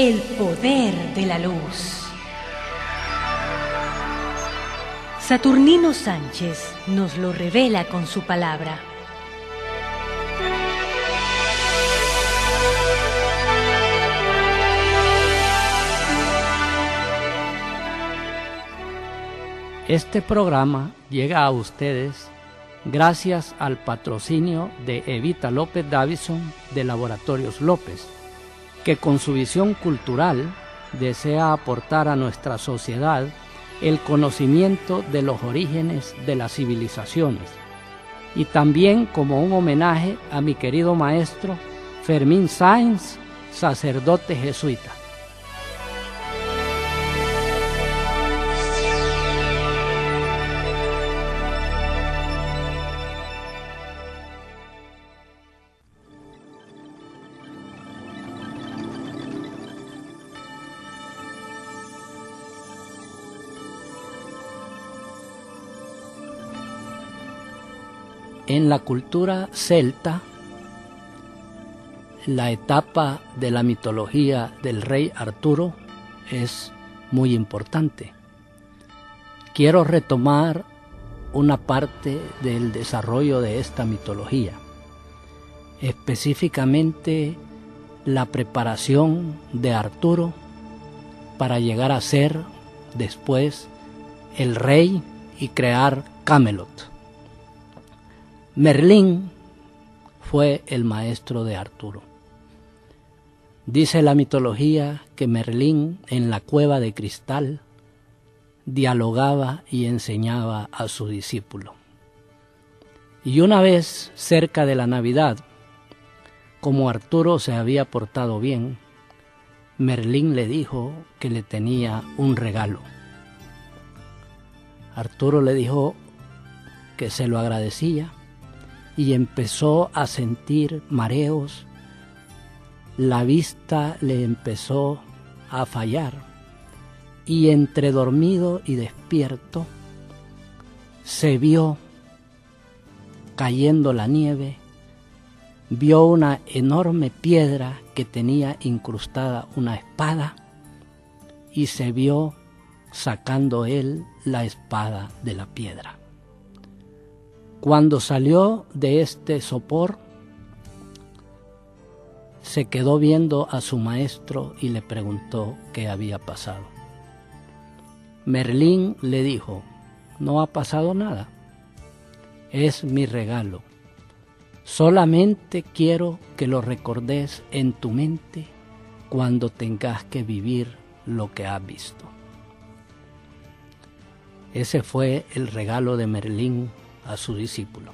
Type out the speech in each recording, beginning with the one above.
El poder de la luz. Saturnino Sánchez nos lo revela con su palabra. Este programa llega a ustedes gracias al patrocinio de Evita López Davison de Laboratorios López, que con su visión cultural desea aportar a nuestra sociedad el conocimiento de los orígenes de las civilizaciones y también como un homenaje a mi querido maestro Fermín Sáenz, sacerdote jesuita. En la cultura celta, la etapa de la mitología del rey Arturo es muy importante. Quiero retomar una parte del desarrollo de esta mitología, específicamente la preparación de Arturo para llegar a ser después el rey y crear Camelot. Merlín fue el maestro de Arturo. Dice la mitología que Merlín en la cueva de cristal dialogaba y enseñaba a su discípulo. Y una vez cerca de la Navidad, como Arturo se había portado bien, Merlín le dijo que le tenía un regalo. Arturo le dijo que se lo agradecía y empezó a sentir mareos, la vista le empezó a fallar y entre dormido y despierto se vio cayendo la nieve, vio una enorme piedra que tenía incrustada una espada y se vio sacando él la espada de la piedra. Cuando salió de este sopor, se quedó viendo a su maestro y le preguntó qué había pasado. Merlín le dijo, no ha pasado nada, es mi regalo. Solamente quiero que lo recordes en tu mente cuando tengas que vivir lo que has visto. Ese fue el regalo de Merlín a su discípulo.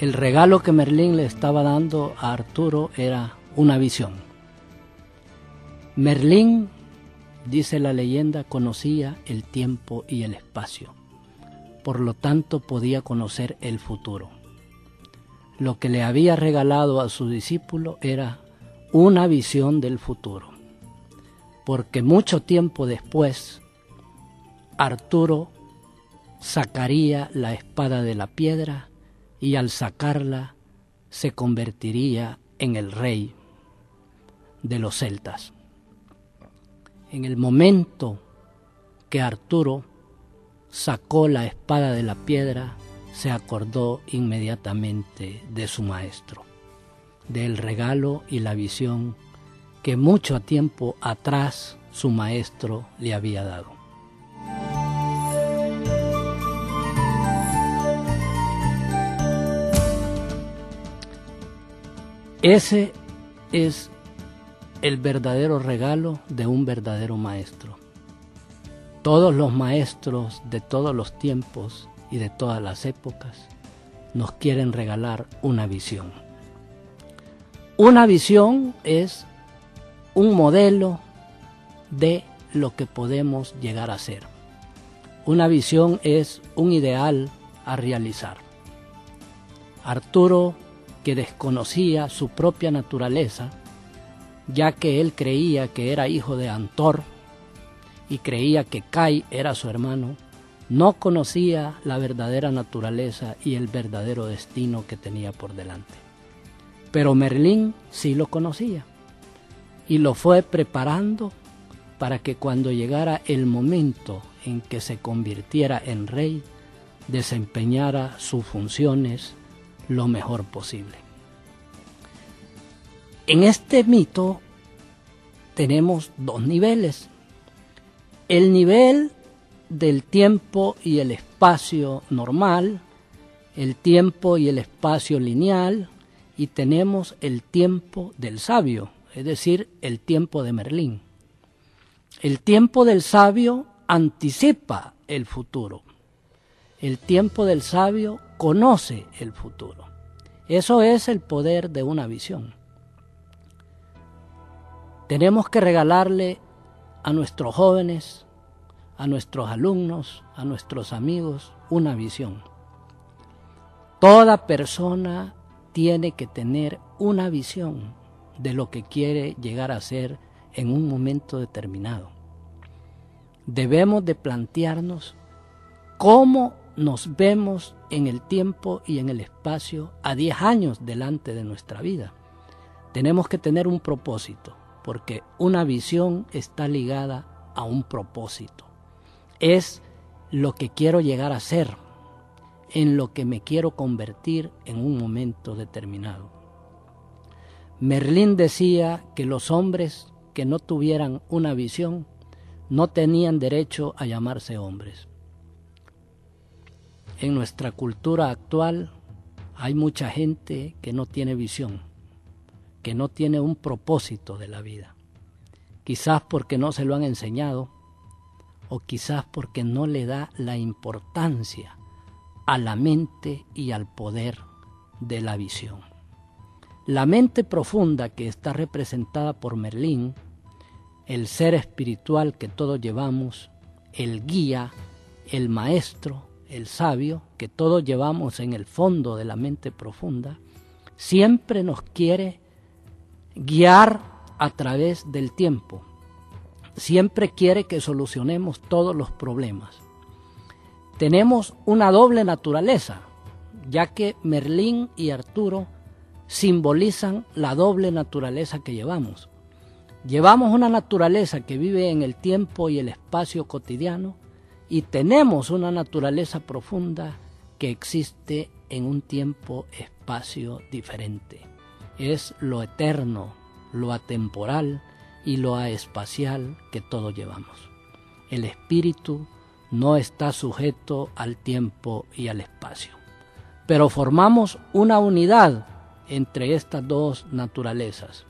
El regalo que Merlín le estaba dando a Arturo era una visión. Merlín, dice la leyenda, conocía el tiempo y el espacio, por lo tanto podía conocer el futuro lo que le había regalado a su discípulo era una visión del futuro. Porque mucho tiempo después, Arturo sacaría la espada de la piedra y al sacarla se convertiría en el rey de los celtas. En el momento que Arturo sacó la espada de la piedra, se acordó inmediatamente de su maestro, del regalo y la visión que mucho tiempo atrás su maestro le había dado. Ese es el verdadero regalo de un verdadero maestro. Todos los maestros de todos los tiempos y de todas las épocas nos quieren regalar una visión. Una visión es un modelo de lo que podemos llegar a ser. Una visión es un ideal a realizar. Arturo, que desconocía su propia naturaleza, ya que él creía que era hijo de Antor, y creía que Kai era su hermano, no conocía la verdadera naturaleza y el verdadero destino que tenía por delante. Pero Merlín sí lo conocía y lo fue preparando para que cuando llegara el momento en que se convirtiera en rey, desempeñara sus funciones lo mejor posible. En este mito tenemos dos niveles. El nivel del tiempo y el espacio normal, el tiempo y el espacio lineal, y tenemos el tiempo del sabio, es decir, el tiempo de Merlín. El tiempo del sabio anticipa el futuro. El tiempo del sabio conoce el futuro. Eso es el poder de una visión. Tenemos que regalarle a nuestros jóvenes, a nuestros alumnos, a nuestros amigos, una visión. Toda persona tiene que tener una visión de lo que quiere llegar a ser en un momento determinado. Debemos de plantearnos cómo nos vemos en el tiempo y en el espacio a 10 años delante de nuestra vida. Tenemos que tener un propósito, porque una visión está ligada a un propósito. Es lo que quiero llegar a ser, en lo que me quiero convertir en un momento determinado. Merlín decía que los hombres que no tuvieran una visión no tenían derecho a llamarse hombres. En nuestra cultura actual hay mucha gente que no tiene visión, que no tiene un propósito de la vida. Quizás porque no se lo han enseñado o quizás porque no le da la importancia a la mente y al poder de la visión. La mente profunda que está representada por Merlín el ser espiritual que todos llevamos, el guía, el maestro, el sabio, que todos llevamos en el fondo de la mente profunda, siempre nos quiere guiar a través del tiempo. Siempre quiere que solucionemos todos los problemas. Tenemos una doble naturaleza, ya que Merlín y Arturo simbolizan la doble naturaleza que llevamos. Llevamos una naturaleza que vive en el tiempo y el espacio cotidiano y tenemos una naturaleza profunda que existe en un tiempo-espacio diferente. Es lo eterno, lo atemporal y lo aespacial que todos llevamos. El espíritu no está sujeto al tiempo y al espacio, pero formamos una unidad entre estas dos naturalezas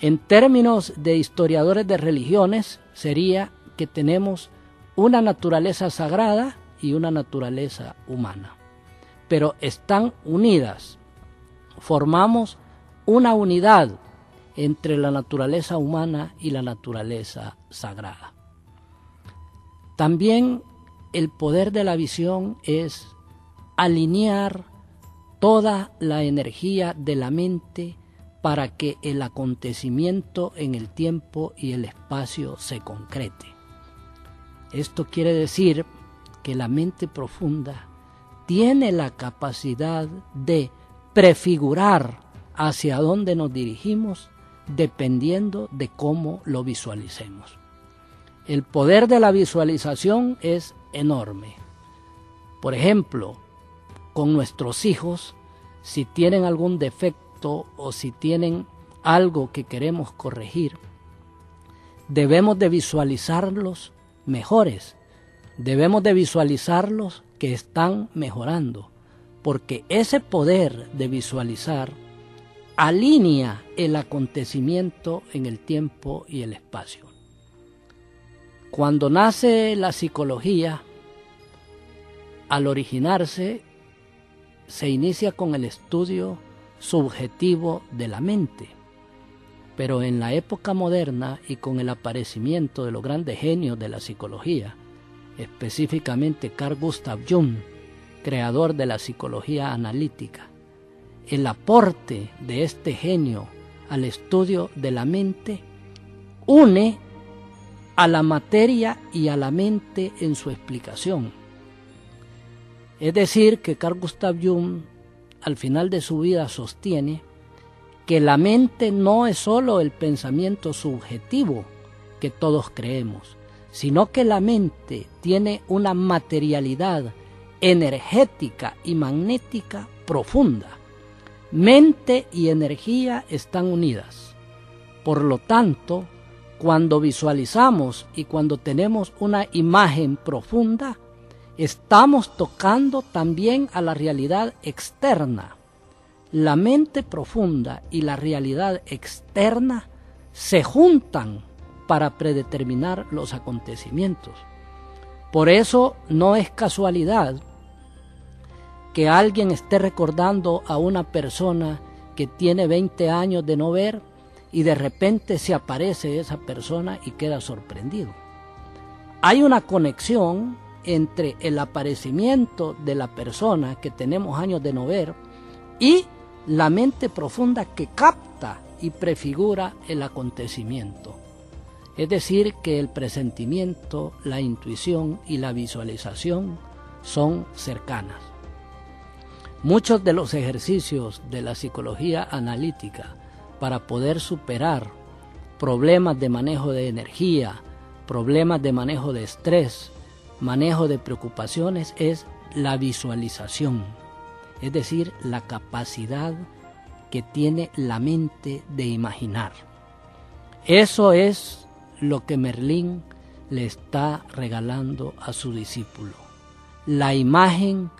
en términos de historiadores de religiones, sería que tenemos una naturaleza sagrada y una naturaleza humana, pero están unidas. Formamos una unidad entre la naturaleza humana y la naturaleza sagrada. También el poder de la visión es alinear toda la energía de la mente para que el acontecimiento en el tiempo y el espacio se concrete. Esto quiere decir que la mente profunda tiene la capacidad de prefigurar hacia dónde nos dirigimos dependiendo de cómo lo visualicemos. El poder de la visualización es enorme. Por ejemplo, con nuestros hijos, si tienen algún defecto, o si tienen algo que queremos corregir, debemos de visualizarlos mejores, debemos de visualizarlos que están mejorando, porque ese poder de visualizar alinea el acontecimiento en el tiempo y el espacio. Cuando nace la psicología, al originarse, se inicia con el estudio subjetivo de la mente. Pero en la época moderna y con el aparecimiento de los grandes genios de la psicología, específicamente Carl Gustav Jung, creador de la psicología analítica, el aporte de este genio al estudio de la mente une a la materia y a la mente en su explicación. Es decir, que Carl Gustav Jung al final de su vida sostiene que la mente no es sólo el pensamiento subjetivo que todos creemos, sino que la mente tiene una materialidad energética y magnética profunda. Mente y energía están unidas. Por lo tanto, cuando visualizamos y cuando tenemos una imagen profunda, estamos tocando también a la realidad externa. La mente profunda y la realidad externa se juntan para predeterminar los acontecimientos. Por eso no es casualidad que alguien esté recordando a una persona que tiene 20 años de no ver y de repente se aparece esa persona y queda sorprendido. Hay una conexión entre el aparecimiento de la persona que tenemos años de no ver y la mente profunda que capta y prefigura el acontecimiento. Es decir, que el presentimiento, la intuición y la visualización son cercanas. Muchos de los ejercicios de la psicología analítica para poder superar problemas de manejo de energía, problemas de manejo de estrés, manejo de preocupaciones es la visualización, es decir, la capacidad que tiene la mente de imaginar. Eso es lo que Merlín le está regalando a su discípulo, la imagen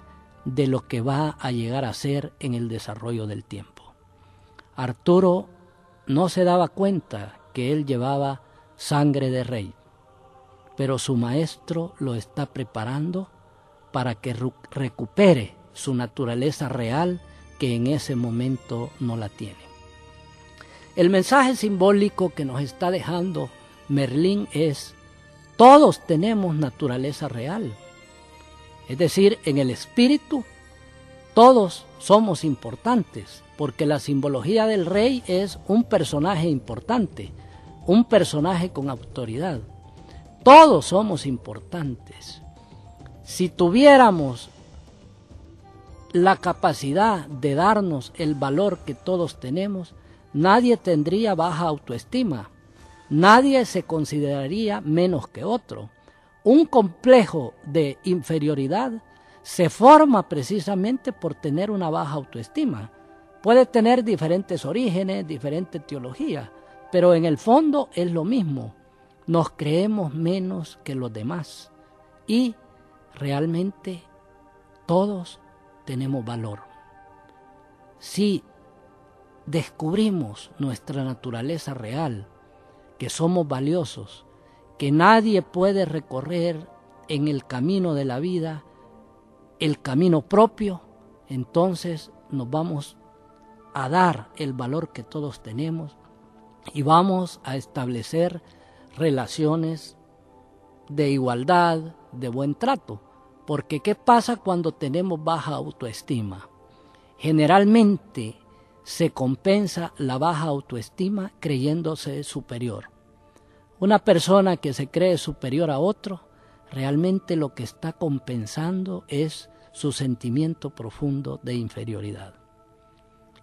de lo que va a llegar a ser en el desarrollo del tiempo. Arturo no se daba cuenta que él llevaba sangre de rey, pero su maestro lo está preparando para que recupere su naturaleza real que en ese momento no la tiene. El mensaje simbólico que nos está dejando Merlín es, todos tenemos naturaleza real. Es decir, en el espíritu, todos somos importantes porque la simbología del rey es un personaje importante, un personaje con autoridad. Todos somos importantes. Si tuviéramos la capacidad de darnos el valor que todos tenemos, nadie tendría baja autoestima, nadie se consideraría menos que otro. Un complejo de inferioridad se forma precisamente por tener una baja autoestima. Puede tener diferentes orígenes, diferentes teologías, pero en el fondo es lo mismo. Nos creemos menos que los demás y realmente todos tenemos valor. Si descubrimos nuestra naturaleza real, que somos valiosos, que nadie puede recorrer en el camino de la vida, el camino propio, entonces nos vamos a dar el valor que todos tenemos y vamos a establecer relaciones de igualdad, de buen trato. Porque ¿qué pasa cuando tenemos baja autoestima? Generalmente se compensa la baja autoestima creyéndose superior. Una persona que se cree superior a otro, realmente lo que está compensando es su sentimiento profundo de inferioridad.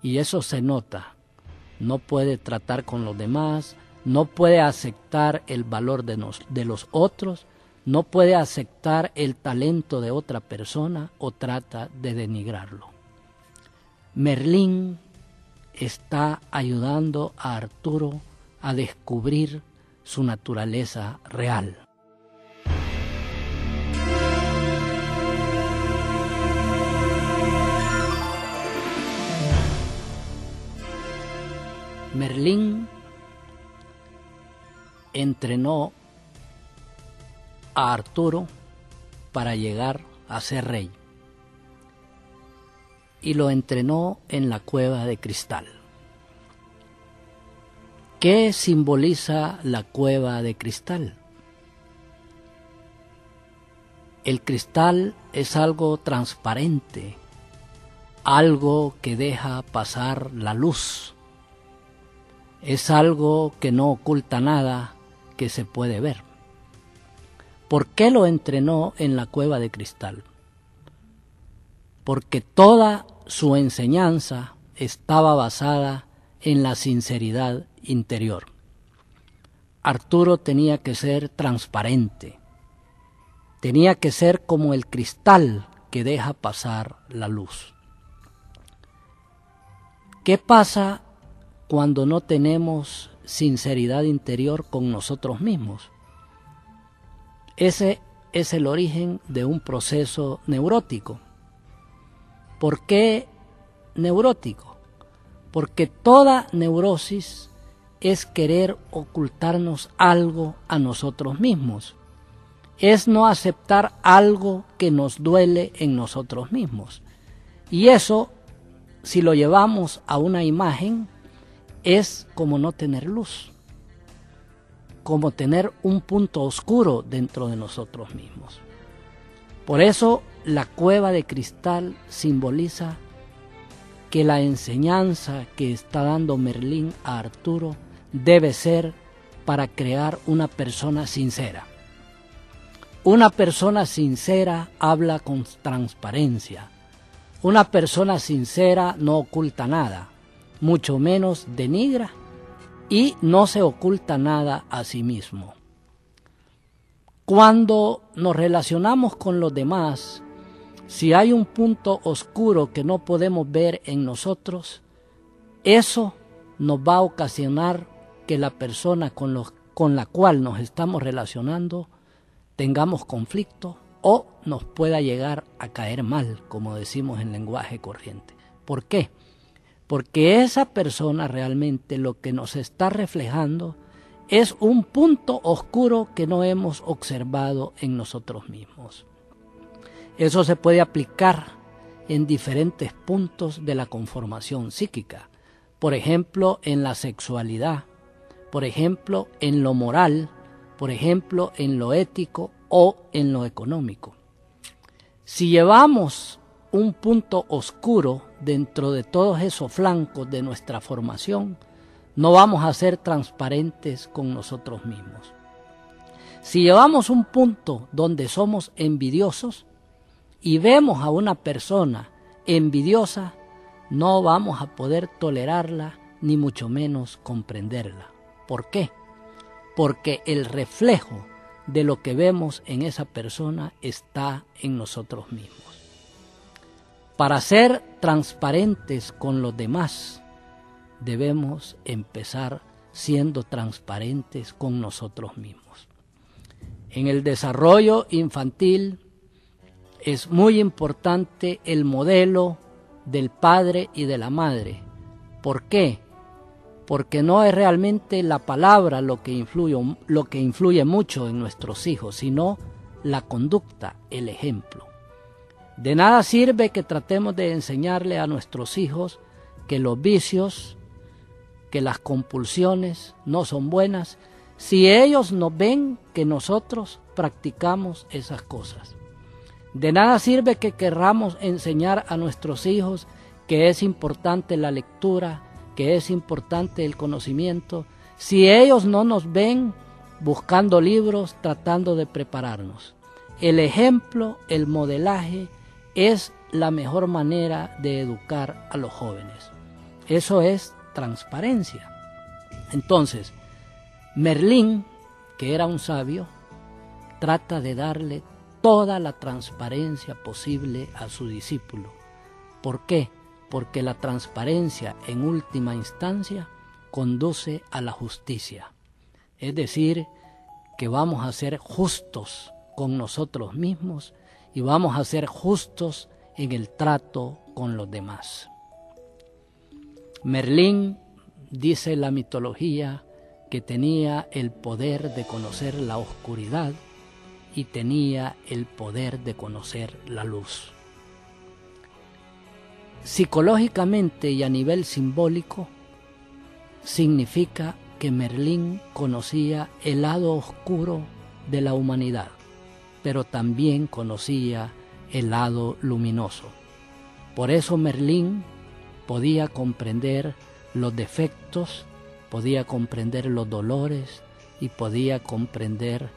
Y eso se nota. No puede tratar con los demás, no puede aceptar el valor de, de los otros, no puede aceptar el talento de otra persona o trata de denigrarlo. Merlín está ayudando a Arturo a descubrir su naturaleza real. Merlín entrenó a Arturo para llegar a ser rey y lo entrenó en la cueva de cristal. ¿Qué simboliza la cueva de cristal? El cristal es algo transparente, algo que deja pasar la luz es algo que no oculta nada que se puede ver. ¿Por qué lo entrenó en la cueva de cristal? Porque toda su enseñanza estaba basada en la sinceridad interior. Arturo tenía que ser transparente, tenía que ser como el cristal que deja pasar la luz. ¿Qué pasa cuando no tenemos sinceridad interior con nosotros mismos? Ese es el origen de un proceso neurótico. ¿Por qué neurótico? Porque toda neurosis es querer ocultarnos algo a nosotros mismos. Es no aceptar algo que nos duele en nosotros mismos. Y eso, si lo llevamos a una imagen, es como no tener luz como tener un punto oscuro dentro de nosotros mismos. Por eso la cueva de cristal simboliza que la enseñanza que está dando Merlín a Arturo debe ser para crear una persona sincera. Una persona sincera habla con transparencia. Una persona sincera no oculta nada, mucho menos denigra y no se oculta nada a sí mismo. Cuando nos relacionamos con los demás, si hay un punto oscuro que no podemos ver en nosotros, eso nos va a ocasionar que la persona con, con la cual nos estamos relacionando tengamos conflicto o nos pueda llegar a caer mal, como decimos en lenguaje corriente. ¿Por qué? porque esa persona realmente lo que nos está reflejando es un punto oscuro que no hemos observado en nosotros mismos. Eso se puede aplicar en diferentes puntos de la conformación psíquica, por ejemplo en la sexualidad, por ejemplo en lo moral, por ejemplo en lo ético o en lo económico. Si llevamos un punto oscuro dentro de todos esos flancos de nuestra formación, no vamos a ser transparentes con nosotros mismos. Si llevamos un punto donde somos envidiosos y vemos a una persona envidiosa, no vamos a poder tolerarla ni mucho menos comprenderla. ¿Por qué? Porque el reflejo de lo que vemos en esa persona está en nosotros mismos. Para ser transparentes con los demás, debemos empezar siendo transparentes con nosotros mismos. En el desarrollo infantil es muy importante el modelo del padre y de la madre. ¿Por qué? Porque no es realmente la palabra lo que influye, lo que influye mucho en nuestros hijos, sino la conducta, el ejemplo. De nada sirve que tratemos de enseñarle a nuestros hijos que los vicios, que las compulsiones no son buenas, si ellos no ven que nosotros practicamos esas cosas. De nada sirve que querramos enseñar a nuestros hijos que es importante la lectura, que es importante el conocimiento, si ellos no nos ven buscando libros, tratando de prepararnos. El ejemplo, el modelaje, es la mejor manera de educar a los jóvenes. Eso es transparencia. Entonces, Merlín, que era un sabio, trata de darle toda la transparencia posible a su discípulo. ¿Por qué? Porque la transparencia en última instancia conduce a la justicia. Es decir, que vamos a ser justos con nosotros mismos y vamos a ser justos en el trato con los demás. Merlín dice la mitología que tenía el poder de conocer la oscuridad y tenía el poder de conocer la luz. Psicológicamente y a nivel simbólico, significa que Merlín conocía el lado oscuro de la humanidad pero también conocía el lado luminoso. Por eso Merlín podía comprender los defectos, podía comprender los dolores y podía comprender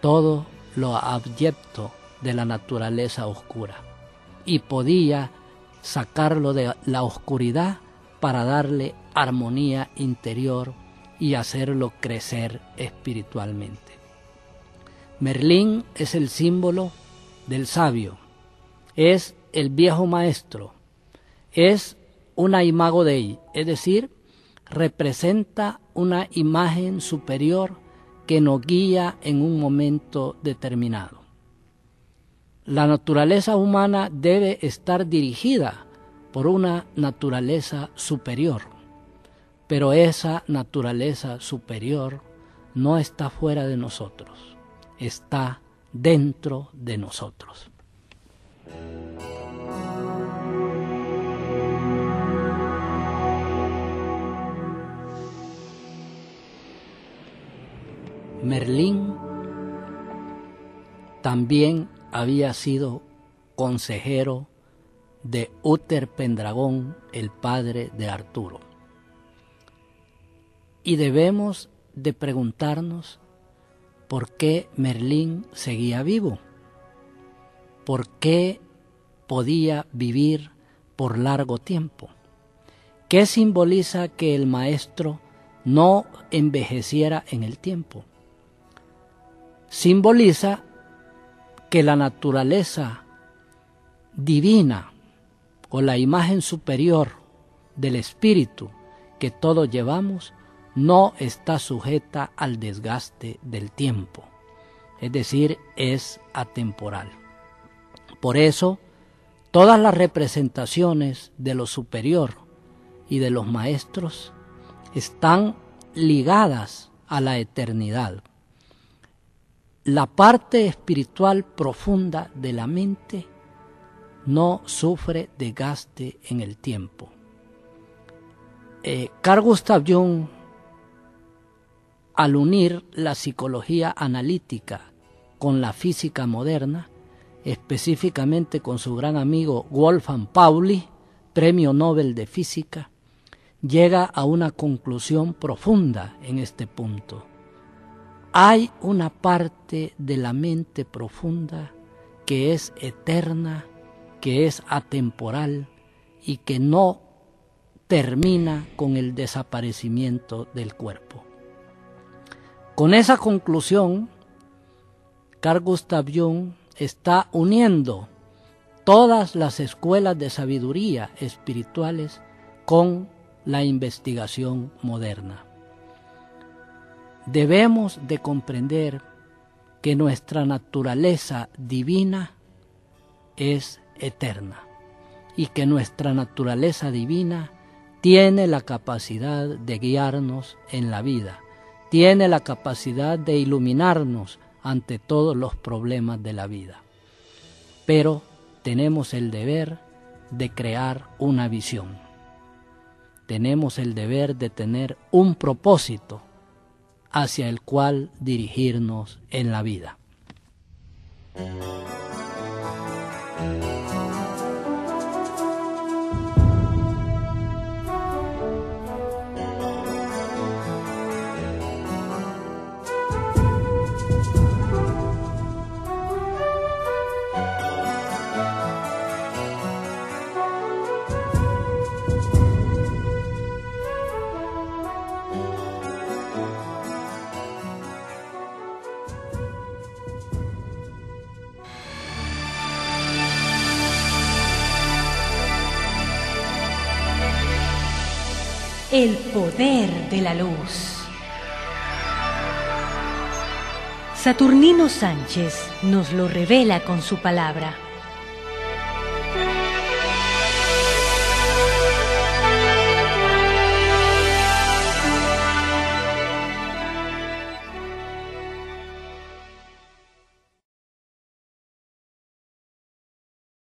todo lo abyecto de la naturaleza oscura y podía sacarlo de la oscuridad para darle armonía interior y hacerlo crecer espiritualmente. Merlín es el símbolo del sabio, es el viejo maestro, es una imago dei, es decir, representa una imagen superior que nos guía en un momento determinado. La naturaleza humana debe estar dirigida por una naturaleza superior, pero esa naturaleza superior no está fuera de nosotros, está dentro de nosotros. Merlín también había sido consejero de Uther Pendragón, el padre de Arturo. Y debemos de preguntarnos por qué Merlín seguía vivo, por qué podía vivir por largo tiempo, qué simboliza que el maestro no envejeciera en el tiempo simboliza que la naturaleza divina o la imagen superior del espíritu que todos llevamos no está sujeta al desgaste del tiempo, es decir, es atemporal. Por eso, todas las representaciones de lo superior y de los maestros están ligadas a la eternidad, la parte espiritual profunda de la mente no sufre desgaste en el tiempo. Eh, Carl Gustav Jung, al unir la psicología analítica con la física moderna, específicamente con su gran amigo Wolfgang Pauli, premio Nobel de Física, llega a una conclusión profunda en este punto hay una parte de la mente profunda que es eterna, que es atemporal y que no termina con el desaparecimiento del cuerpo. Con esa conclusión, Carl Gustav Jung está uniendo todas las escuelas de sabiduría espirituales con la investigación moderna debemos de comprender que nuestra naturaleza divina es eterna y que nuestra naturaleza divina tiene la capacidad de guiarnos en la vida, tiene la capacidad de iluminarnos ante todos los problemas de la vida. Pero tenemos el deber de crear una visión. Tenemos el deber de tener un propósito hacia el cual dirigirnos en la vida. El poder de la luz. Saturnino Sánchez nos lo revela con su palabra.